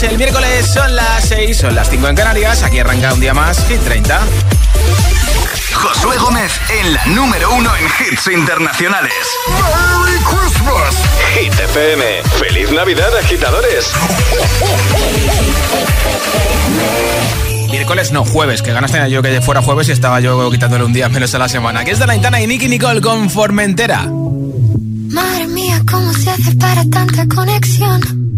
días. El miércoles son las 6, son las 5 en Canarias. Aquí arranca un día más, Hit 30. Josué Gómez en la número uno en hits internacionales. ¡Merry Christmas! Hit FM. ¡Feliz Navidad, agitadores! Miércoles no, jueves, que ganas tenía yo que fuera jueves y estaba yo quitándole un día menos a la semana. Aquí es de la Intana y Nicky Nicole con Formentera. Madre mía, ¿cómo se hace para tanta conexión?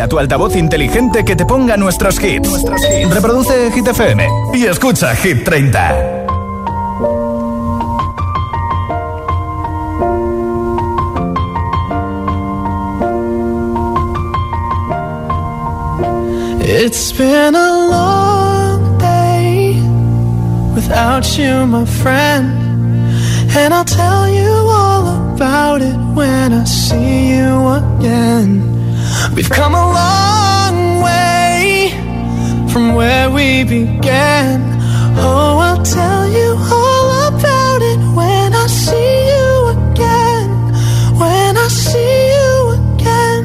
A tu altavoz inteligente que te ponga nuestros hits. Reproduce Hit FM y escucha Hit 30. It's been a long day without you, my friend. And I'll tell you all about it when I see you again. We've come a long way from where we began. Oh, I'll tell you all about it when I see you again. When I see you again.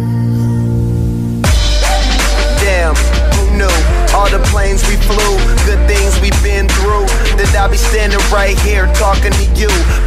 Damn, who knew? All the planes we flew, good things we've been through. That I'll be standing right here talking to you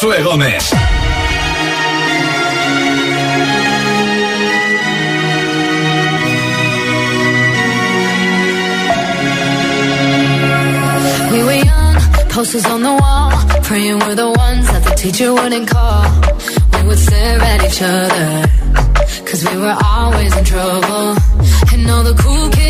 Josué Gómez. We were young, posters on the wall, praying we're the ones that the teacher wouldn't call. We would stare at each other, cause we were always in trouble. And all the cool kids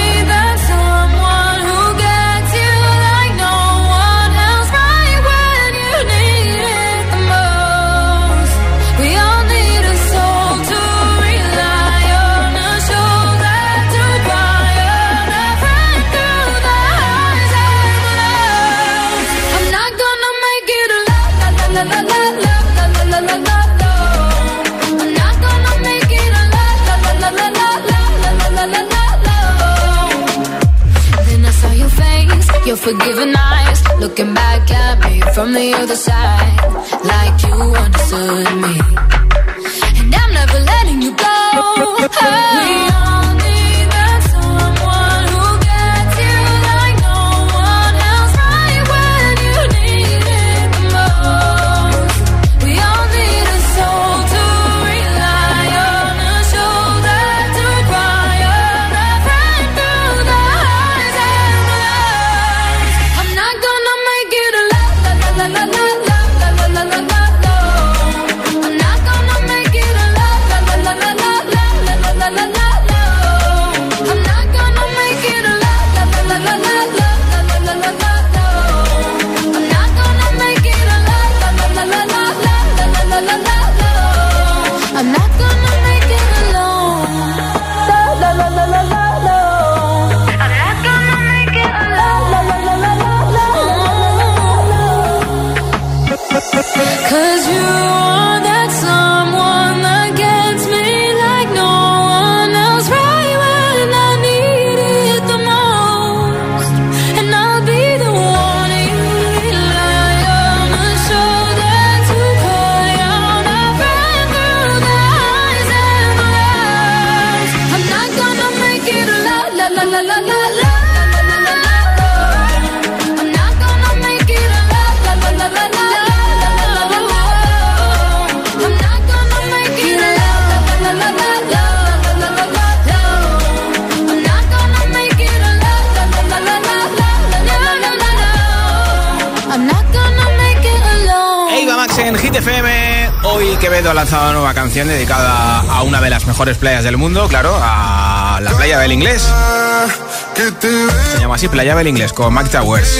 Quevedo ha lanzado una nueva canción dedicada a una de las mejores playas del mundo, claro, a la playa del inglés. Se llama así Playa del Inglés con Mac Towers.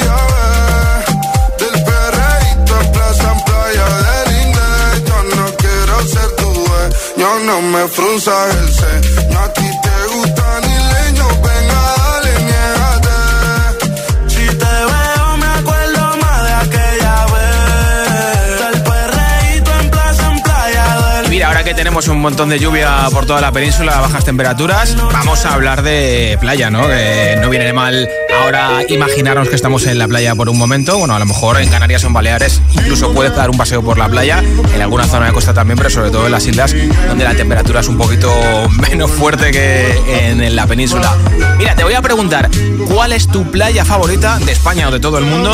Que tenemos un montón de lluvia por toda la península, bajas temperaturas, vamos a hablar de playa, ¿no? Que no viene mal ahora imaginarnos que estamos en la playa por un momento. Bueno, a lo mejor en Canarias o en Baleares incluso puedes dar un paseo por la playa, en alguna zona de costa también, pero sobre todo en las islas donde la temperatura es un poquito menos fuerte que en la península. Mira, te voy a preguntar, ¿cuál es tu playa favorita de España o de todo el mundo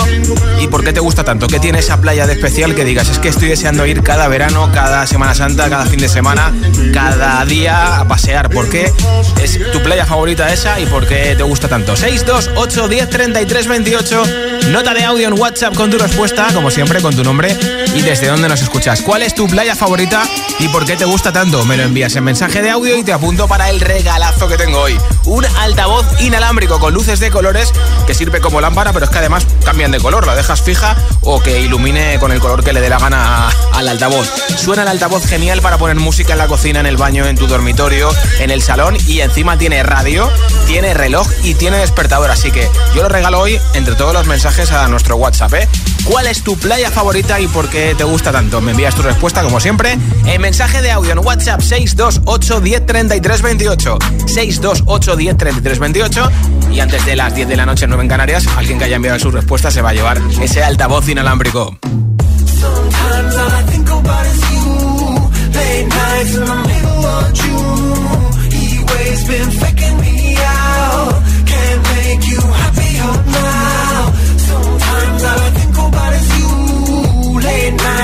y por qué te gusta tanto? ¿Qué tiene esa playa de especial que digas, es que estoy deseando ir cada verano, cada Semana Santa, cada fin de semana, cada día a pasear? ¿Por qué es tu playa favorita esa y por qué te gusta tanto? 628 10 33 28 Nota de audio en WhatsApp con tu respuesta, como siempre, con tu nombre y desde dónde nos escuchas. ¿Cuál es tu playa favorita y por qué te gusta tanto? Me lo envías en mensaje de audio y te apunto para el regalazo que tengo hoy. Un altavoz inalámbrico con luces de colores que sirve como lámpara, pero es que además cambian de color. La dejas fija o que ilumine con el color que le dé la gana al altavoz. Suena el altavoz genial para poner música en la cocina, en el baño, en tu dormitorio, en el salón y encima tiene radio, tiene reloj y tiene despertador. Así que yo lo regalo hoy entre todos los mensajes a nuestro WhatsApp. ¿eh? ¿Cuál es tu playa favorita y por qué te gusta tanto? Me envías tu respuesta, como siempre, en mensaje de audio en WhatsApp 628 10 28. 628 10 28. Y antes de las 10 de la noche en 9 en Canarias, alguien que haya enviado su respuesta se va a llevar ese altavoz inalámbrico.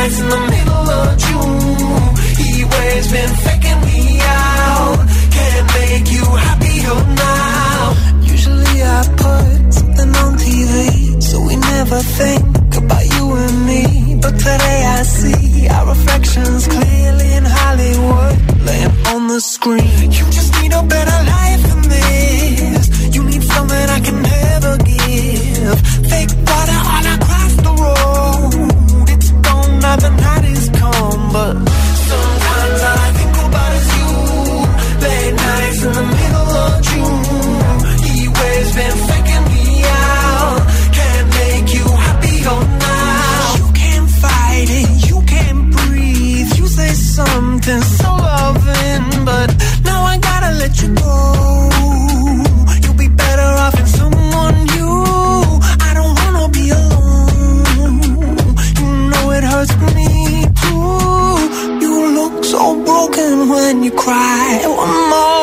Nights in the middle of June. He waves been faking me out. Can't make you now. Usually I put something on TV, so we never think about you and me. But today I see our reflections clearly in Hollywood, on the screen. You just need a better life than this. Fake water broken when you cry. One more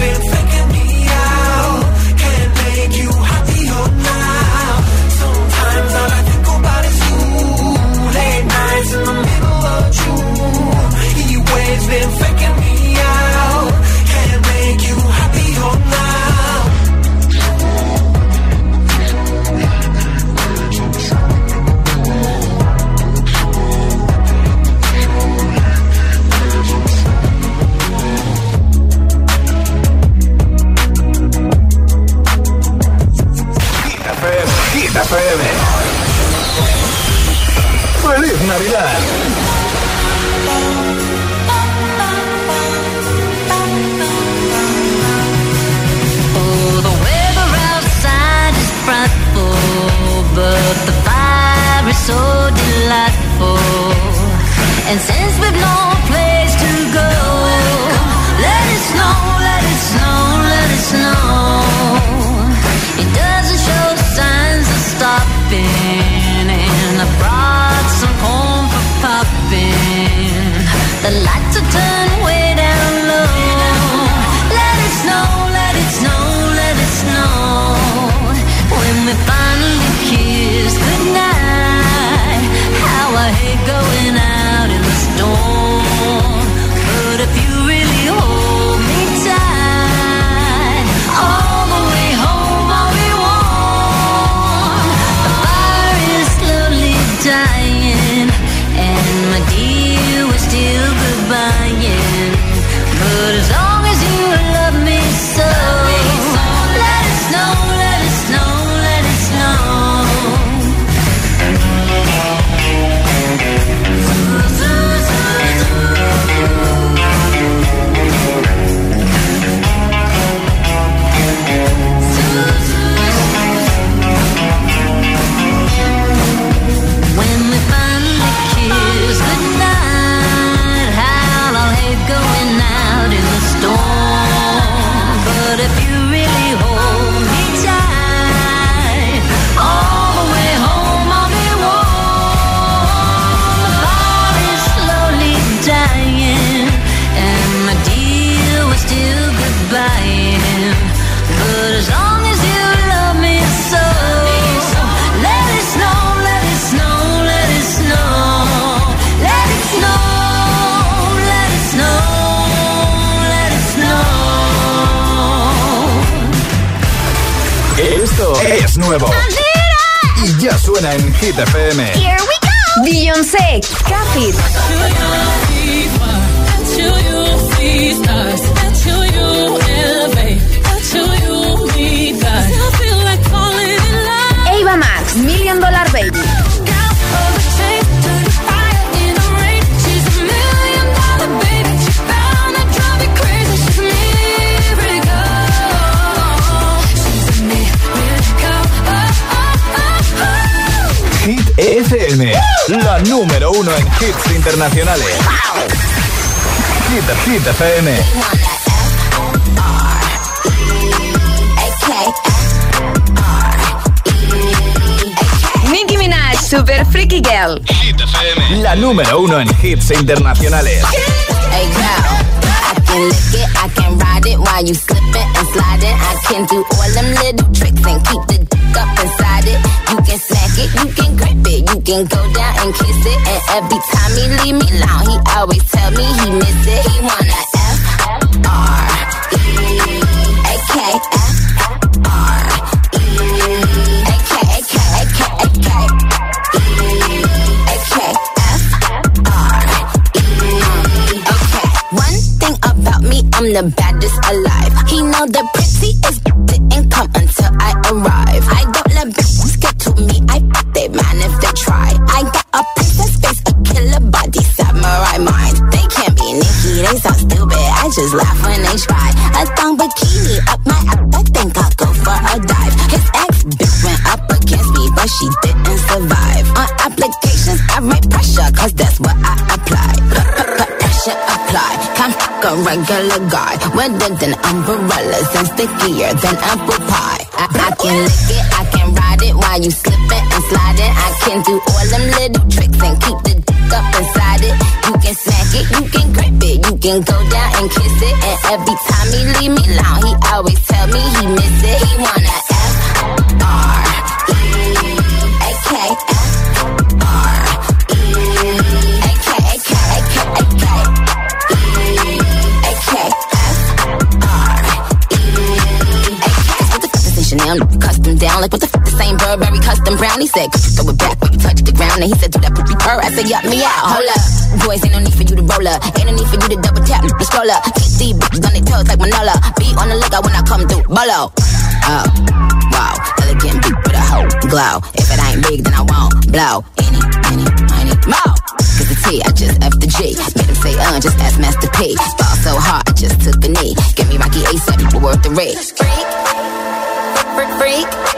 Always And since we've no place nuevo. Y ya suena en Hit FM. Here we go. Beyoncé, Kafir. Ava Max, Million Dollar Baby. La número uno en hits internacionales. Hit, Hit FM. Nicki Minaj, Super Freaky Girl. Hit FM, la número uno en hits internacionales. Hey girl, I can lick it, I can ride it while you slipping and sliding. I can do all them little tricks and keep the up inside it. You can smack it, you can grip it, you can go down and kiss it. And every time he leave me alone, he always tell me he miss it. He wanna F R E A K F R E A K A K A K A K E A K F R E Okay. One thing about me, I'm the baddest alive. He know the survive. On applications, I write pressure, cause that's what I apply. Pressure apply. Can't a regular guy. Wetter than umbrellas and stickier than apple pie. I, I can lick it, I can ride it while you slipping and sliding. I can do all them little tricks and keep the dick up inside it. You can smack it, you can grip it, you can go down and kiss it. And every time he leave me alone, he always tell me he miss it. He wanna same Burberry custom brown? He said, throw it back when you touch the ground. And he said, do that pretty purr. I said, yup me out. Hold up. Boys, ain't no need for you to roll up. Ain't no need for you to double tap the scroll up. Keep these bitches on their toes like Manola. Be on the lookout when I come through. Bolo. Oh, wow. Elegant beat with a hoe glow. If it ain't big, then I won't blow. Any, any, any, more. Cause the T, I just F the G. Made him say, uh, just ask Master P. Ball so hard, I just took a knee. Give me Rocky A7, but worth the risk. Freak, freak, freak.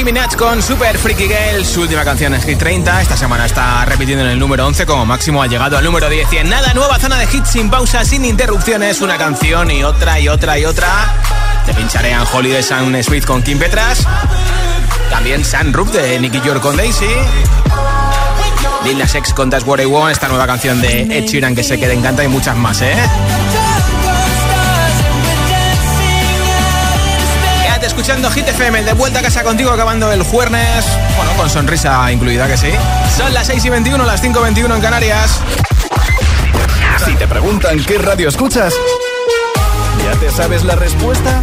Nicki Minaj con Super Freaky Girl, su última canción es Hit 30. Esta semana está repitiendo en el número 11, como máximo ha llegado al número 10. Y en nada, nueva zona de hits sin pausa, sin interrupciones, una canción y otra y otra y otra. Te pincharé en Holiday Sound Smith con Kim Petras. También Sun Roof de Nicky York con Daisy. Lil Nas X con That's What I esta nueva canción de Ed Sheeran que sé que te encanta y muchas más, ¿eh? Escuchando Hit FM, de vuelta a casa contigo acabando el jueves, bueno, con sonrisa incluida que sí. Son las 6 y 21, las 5 y 21 en Canarias. Si te preguntan qué radio escuchas, ¿ya te sabes la respuesta?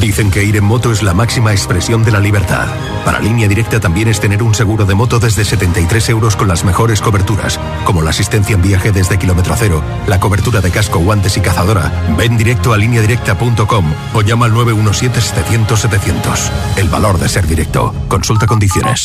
Dicen que ir en moto es la máxima expresión de la libertad. Para línea directa también es tener un seguro de moto desde 73 euros con las mejores coberturas, como la asistencia en viaje desde kilómetro cero, la cobertura de casco, guantes y cazadora. Ven directo a lineadirecta.com o llama al 917-700-700. El valor de ser directo. Consulta condiciones.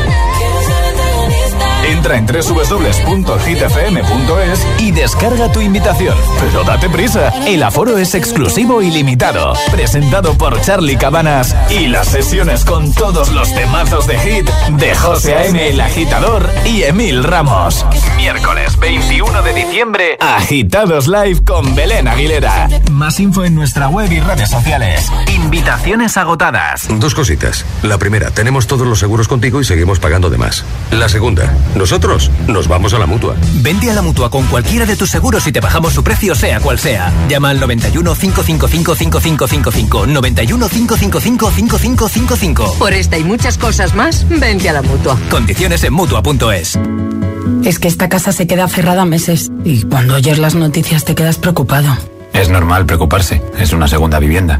Entra en www.hitfm.es y descarga tu invitación. Pero date prisa, el aforo es exclusivo y limitado. Presentado por Charlie Cabanas y las sesiones con todos los temazos de hit de José A.M. el Agitador y Emil Ramos. Miércoles 21 de diciembre, Agitados Live con Belén Aguilera. Más info en nuestra web y redes sociales. Invitaciones agotadas. Dos cositas. La primera, tenemos todos los seguros contigo y seguimos pagando de más. La segunda, nosotros nos vamos a la mutua. Vente a la mutua con cualquiera de tus seguros y te bajamos su precio, sea cual sea. Llama al 91 555 5555. 91 555 5555. Por esta y muchas cosas más, vente a la mutua. Condiciones en mutua.es. Es que esta casa se queda cerrada meses y cuando oyes las noticias te quedas preocupado. Es normal preocuparse, es una segunda vivienda.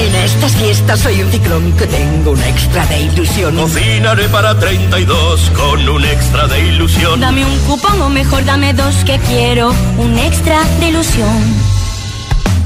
En estas fiestas soy un ciclón que tengo un extra de ilusión. Cocinaré para 32 con un extra de ilusión. Dame un cupón o mejor dame dos que quiero un extra de ilusión.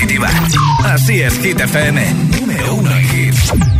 Positiva. Así es, Hit FM. Número uno en hits.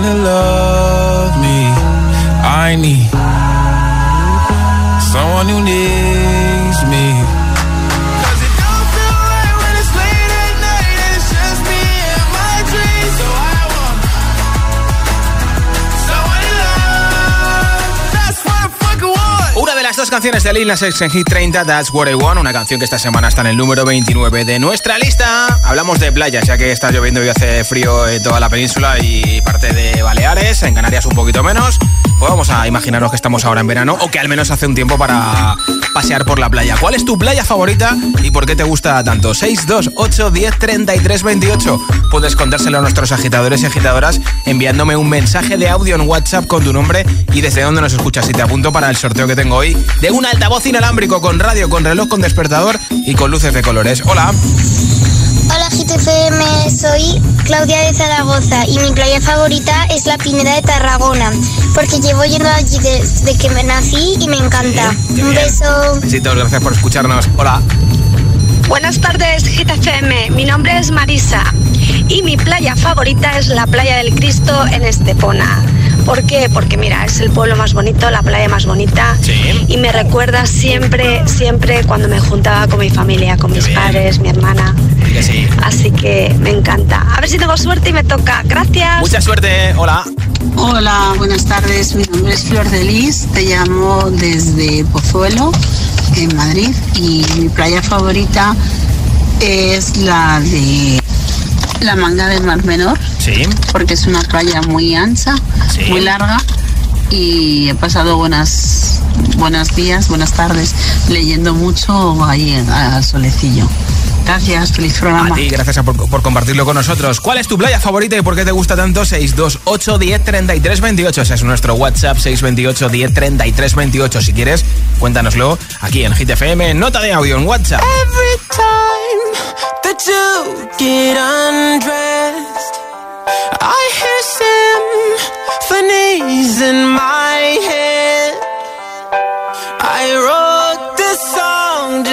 to love me. I need someone who needs dos canciones de Lil Nas X en Hit 30, That's What I Want, una canción que esta semana está en el número 29 de nuestra lista. Hablamos de playas, ya que está lloviendo y hace frío en toda la península y parte de Baleares, en Canarias un poquito menos. Pues vamos a imaginaros que estamos ahora en verano o que al menos hace un tiempo para pasear por la playa. ¿Cuál es tu playa favorita y por qué te gusta tanto? 628 10 33 28. Puedes contárselo a nuestros agitadores y agitadoras enviándome un mensaje de audio en WhatsApp con tu nombre y desde dónde nos escuchas. Y te apunto para el sorteo que tengo hoy de un altavoz inalámbrico con radio, con reloj, con despertador y con luces de colores. Hola. Hola GTFM, soy Claudia de Zaragoza y mi playa favorita es la Pineda de Tarragona, porque llevo yendo allí desde que me nací y me encanta. Un beso. Besitos, gracias por escucharnos. Hola. Buenas tardes, GTFM. Mi nombre es Marisa y mi playa favorita es la playa del Cristo en Estepona. ¿Por qué? Porque mira, es el pueblo más bonito, la playa más bonita y me recuerda siempre, siempre cuando me juntaba con mi familia, con mis padres, mi hermana. Así que me encanta. A ver si tengo suerte y me toca. Gracias. Mucha suerte. Hola. Hola, buenas tardes. Mi nombre es Flor de Lis. Te llamo desde Pozuelo, en Madrid. Y mi playa favorita es la de la manga del Mar Menor. Sí. Porque es una playa muy ancha, muy larga. Y he pasado buenas, buenos días, buenas tardes, leyendo mucho ahí al solecillo. Gracias, feliz programa. A ti, gracias por, por, compartirlo con nosotros. ¿Cuál es tu playa favorita y por qué te gusta tanto? 628 10 33 28. Ese es nuestro WhatsApp, 628 10 33 28. Si quieres, cuéntanoslo aquí en Hit FM, nota de audio en WhatsApp. Every time that you get undressed, I hear symphonies in my head. I song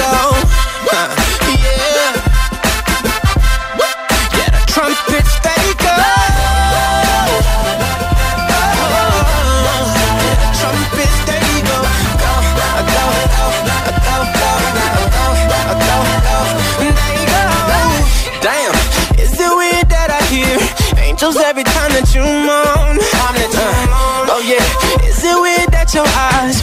go.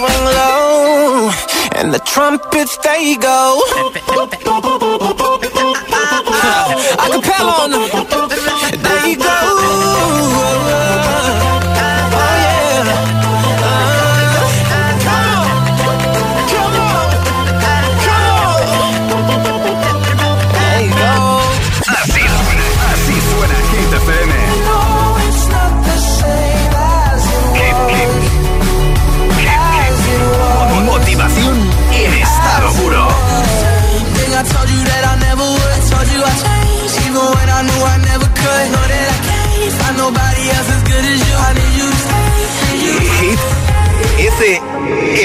Swing low, and the trumpets they go. Acapella on them.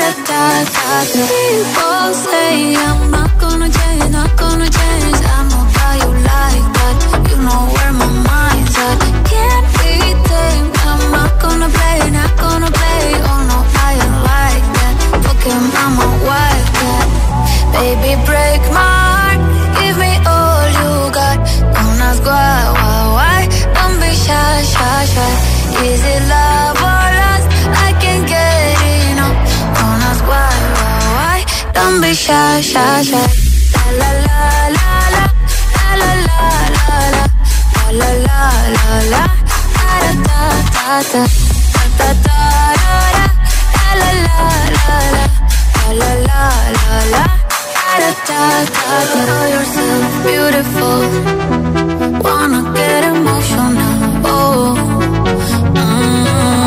People say I'm not gonna change, not gonna change. I like that. You know where my mind's at. Can't be. I'm not gonna play, not gonna play. Oh no, I ain't like that. Baby, break my heart. Give me all you got. Don't ask why, why, why. Don't be shy, shy, shy. Is it love Don't be shy, shy, shy. La la la la la la la la la la la la la la da da da da da da da da la la la la la la la la la da da da da yourself beautiful Wanna get emotional Oh mm,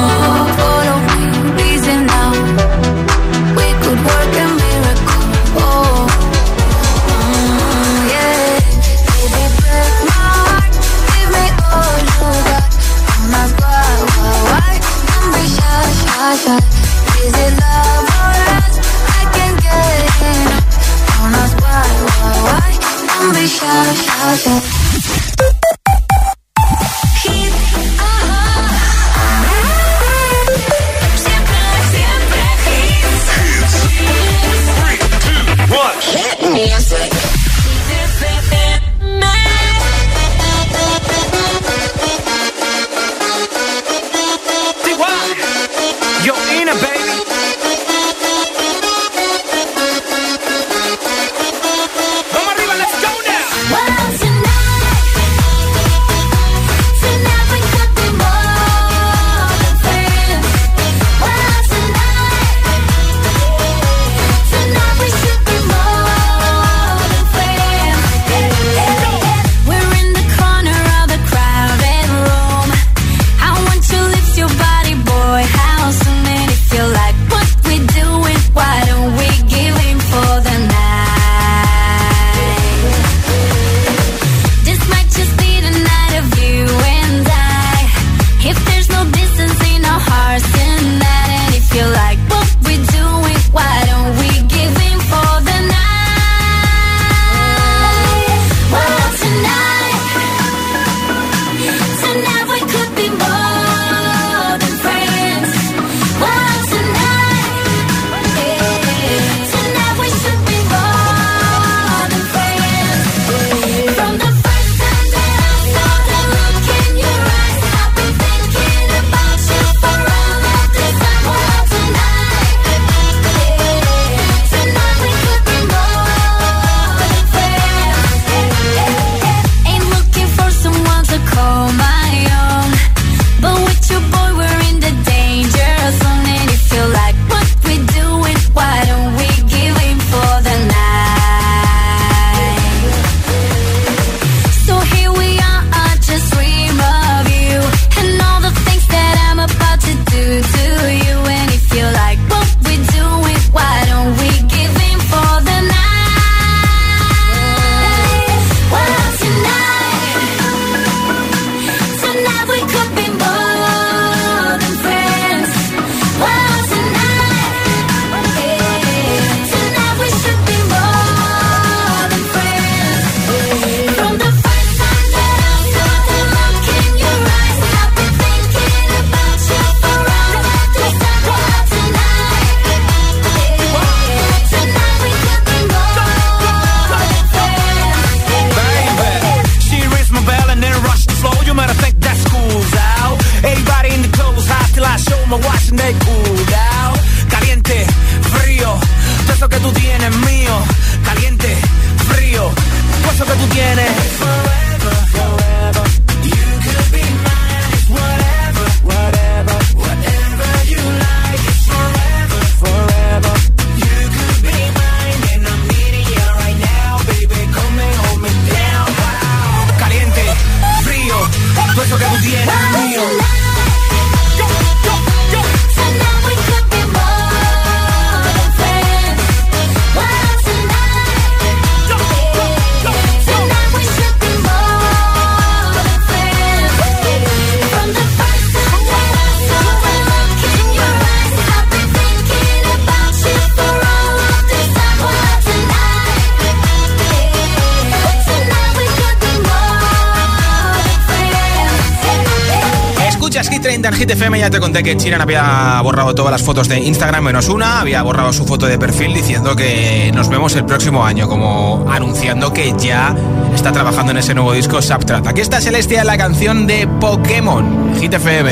30 en. Ya te conté que Chiran había borrado todas las fotos de Instagram menos una. Había borrado su foto de perfil diciendo que nos vemos el próximo año, como anunciando que ya está trabajando en ese nuevo disco Subtrat. Aquí está Celestia, la canción de Pokémon. Hit FM.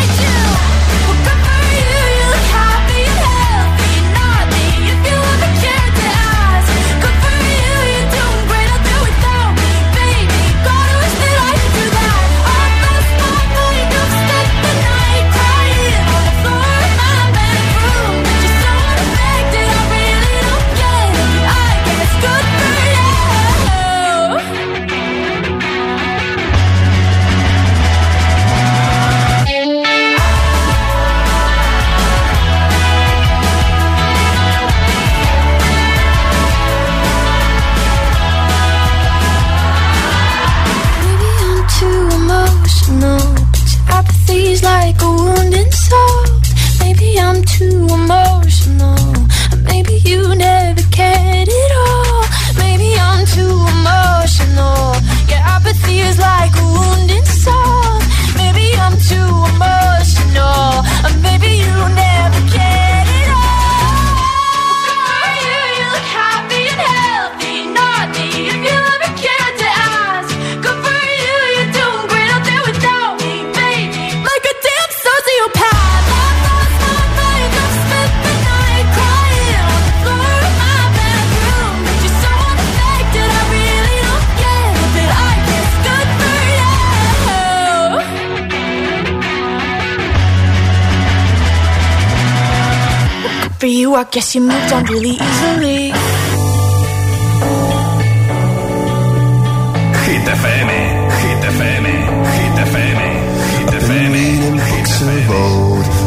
to a I guess you moved on really easily. Hit FM, Hit FM, Hit FM, Hit FM, Hit FM.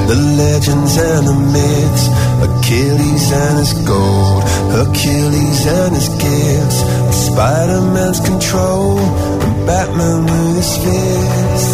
The legends and the myths, Achilles and his gold, Hercules and his gifts, Spider-Man's control, and Batman with his fists.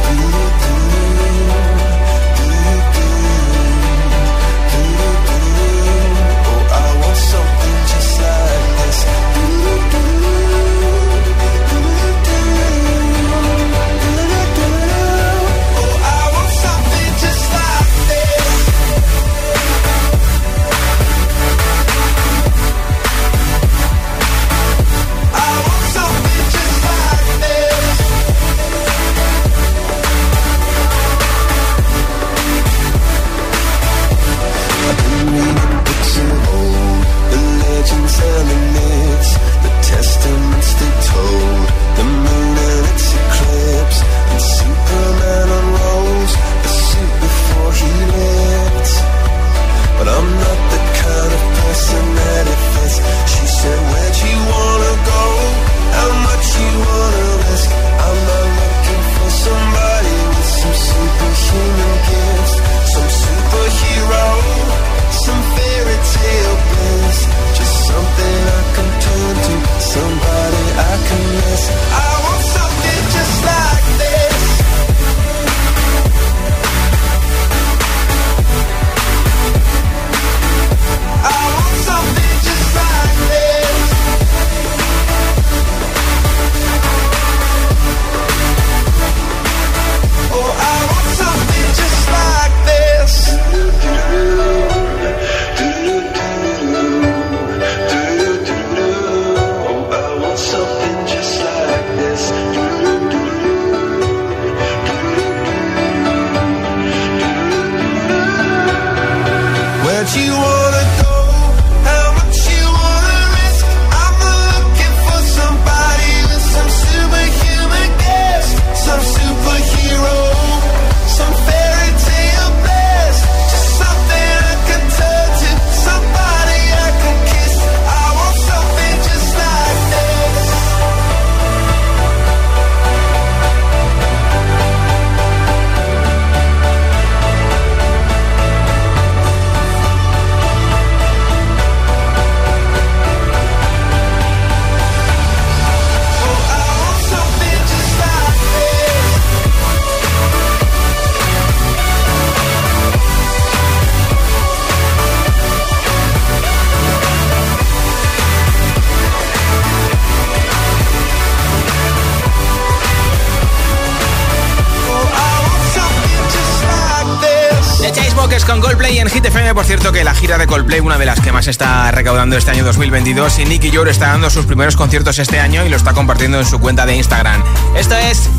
Coldplay, una de las que más está recaudando este año 2022. Y Nicky Joe está dando sus primeros conciertos este año y lo está compartiendo en su cuenta de Instagram. Esto es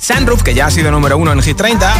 Sunroof, que ya ha sido número uno en Hit 30.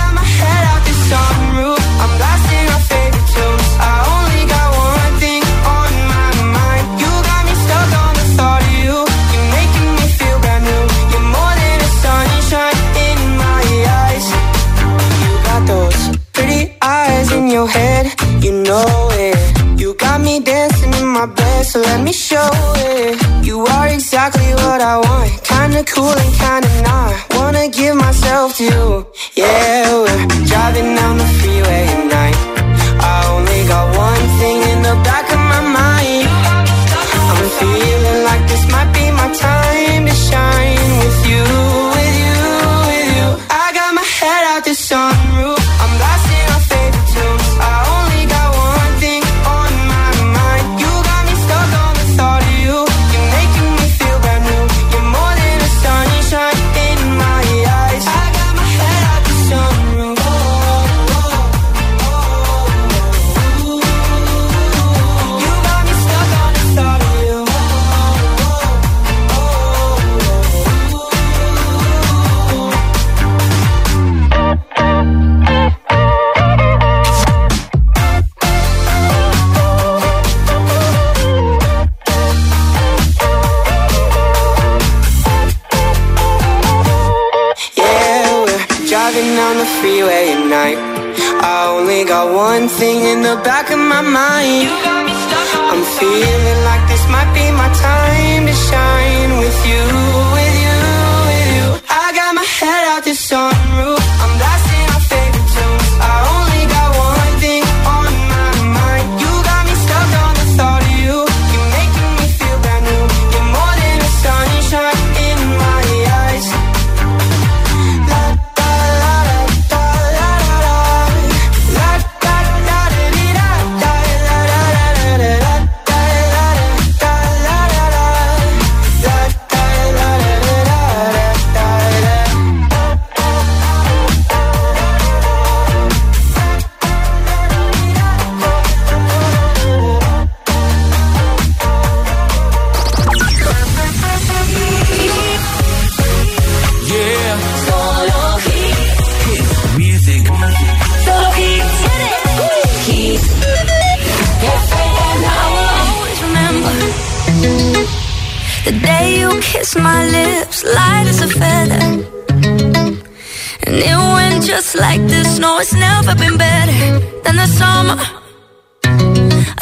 And it went just like this. No, it's never been better than the summer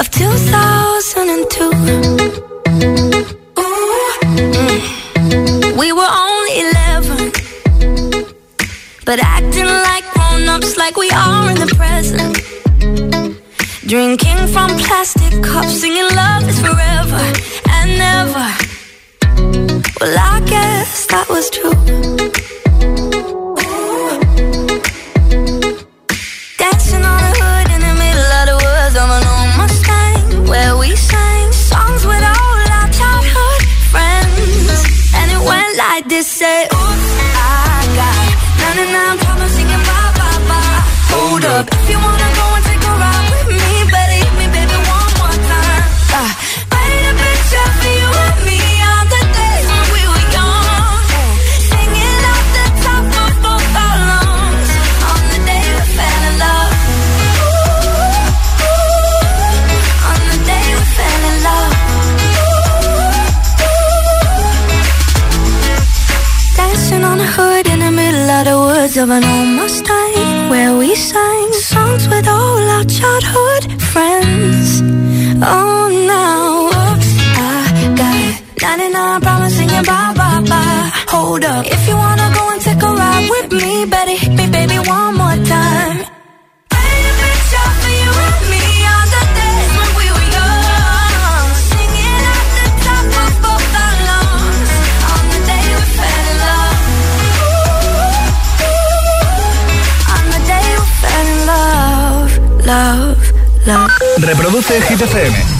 of 2002. Ooh. We were only 11, but acting like grown ups, like we are in the present. Drinking from plastic cups, singing love is forever and never. Well, I guess that was true. I this, say. of an old Mustang where we sang songs with all our childhood friends. Oh, now, oops, I got 99 promising you bye bye bye. Hold up, if you wanna go and take a ride with me, better hit me. Baby. love, love. Reproduce Hit FM.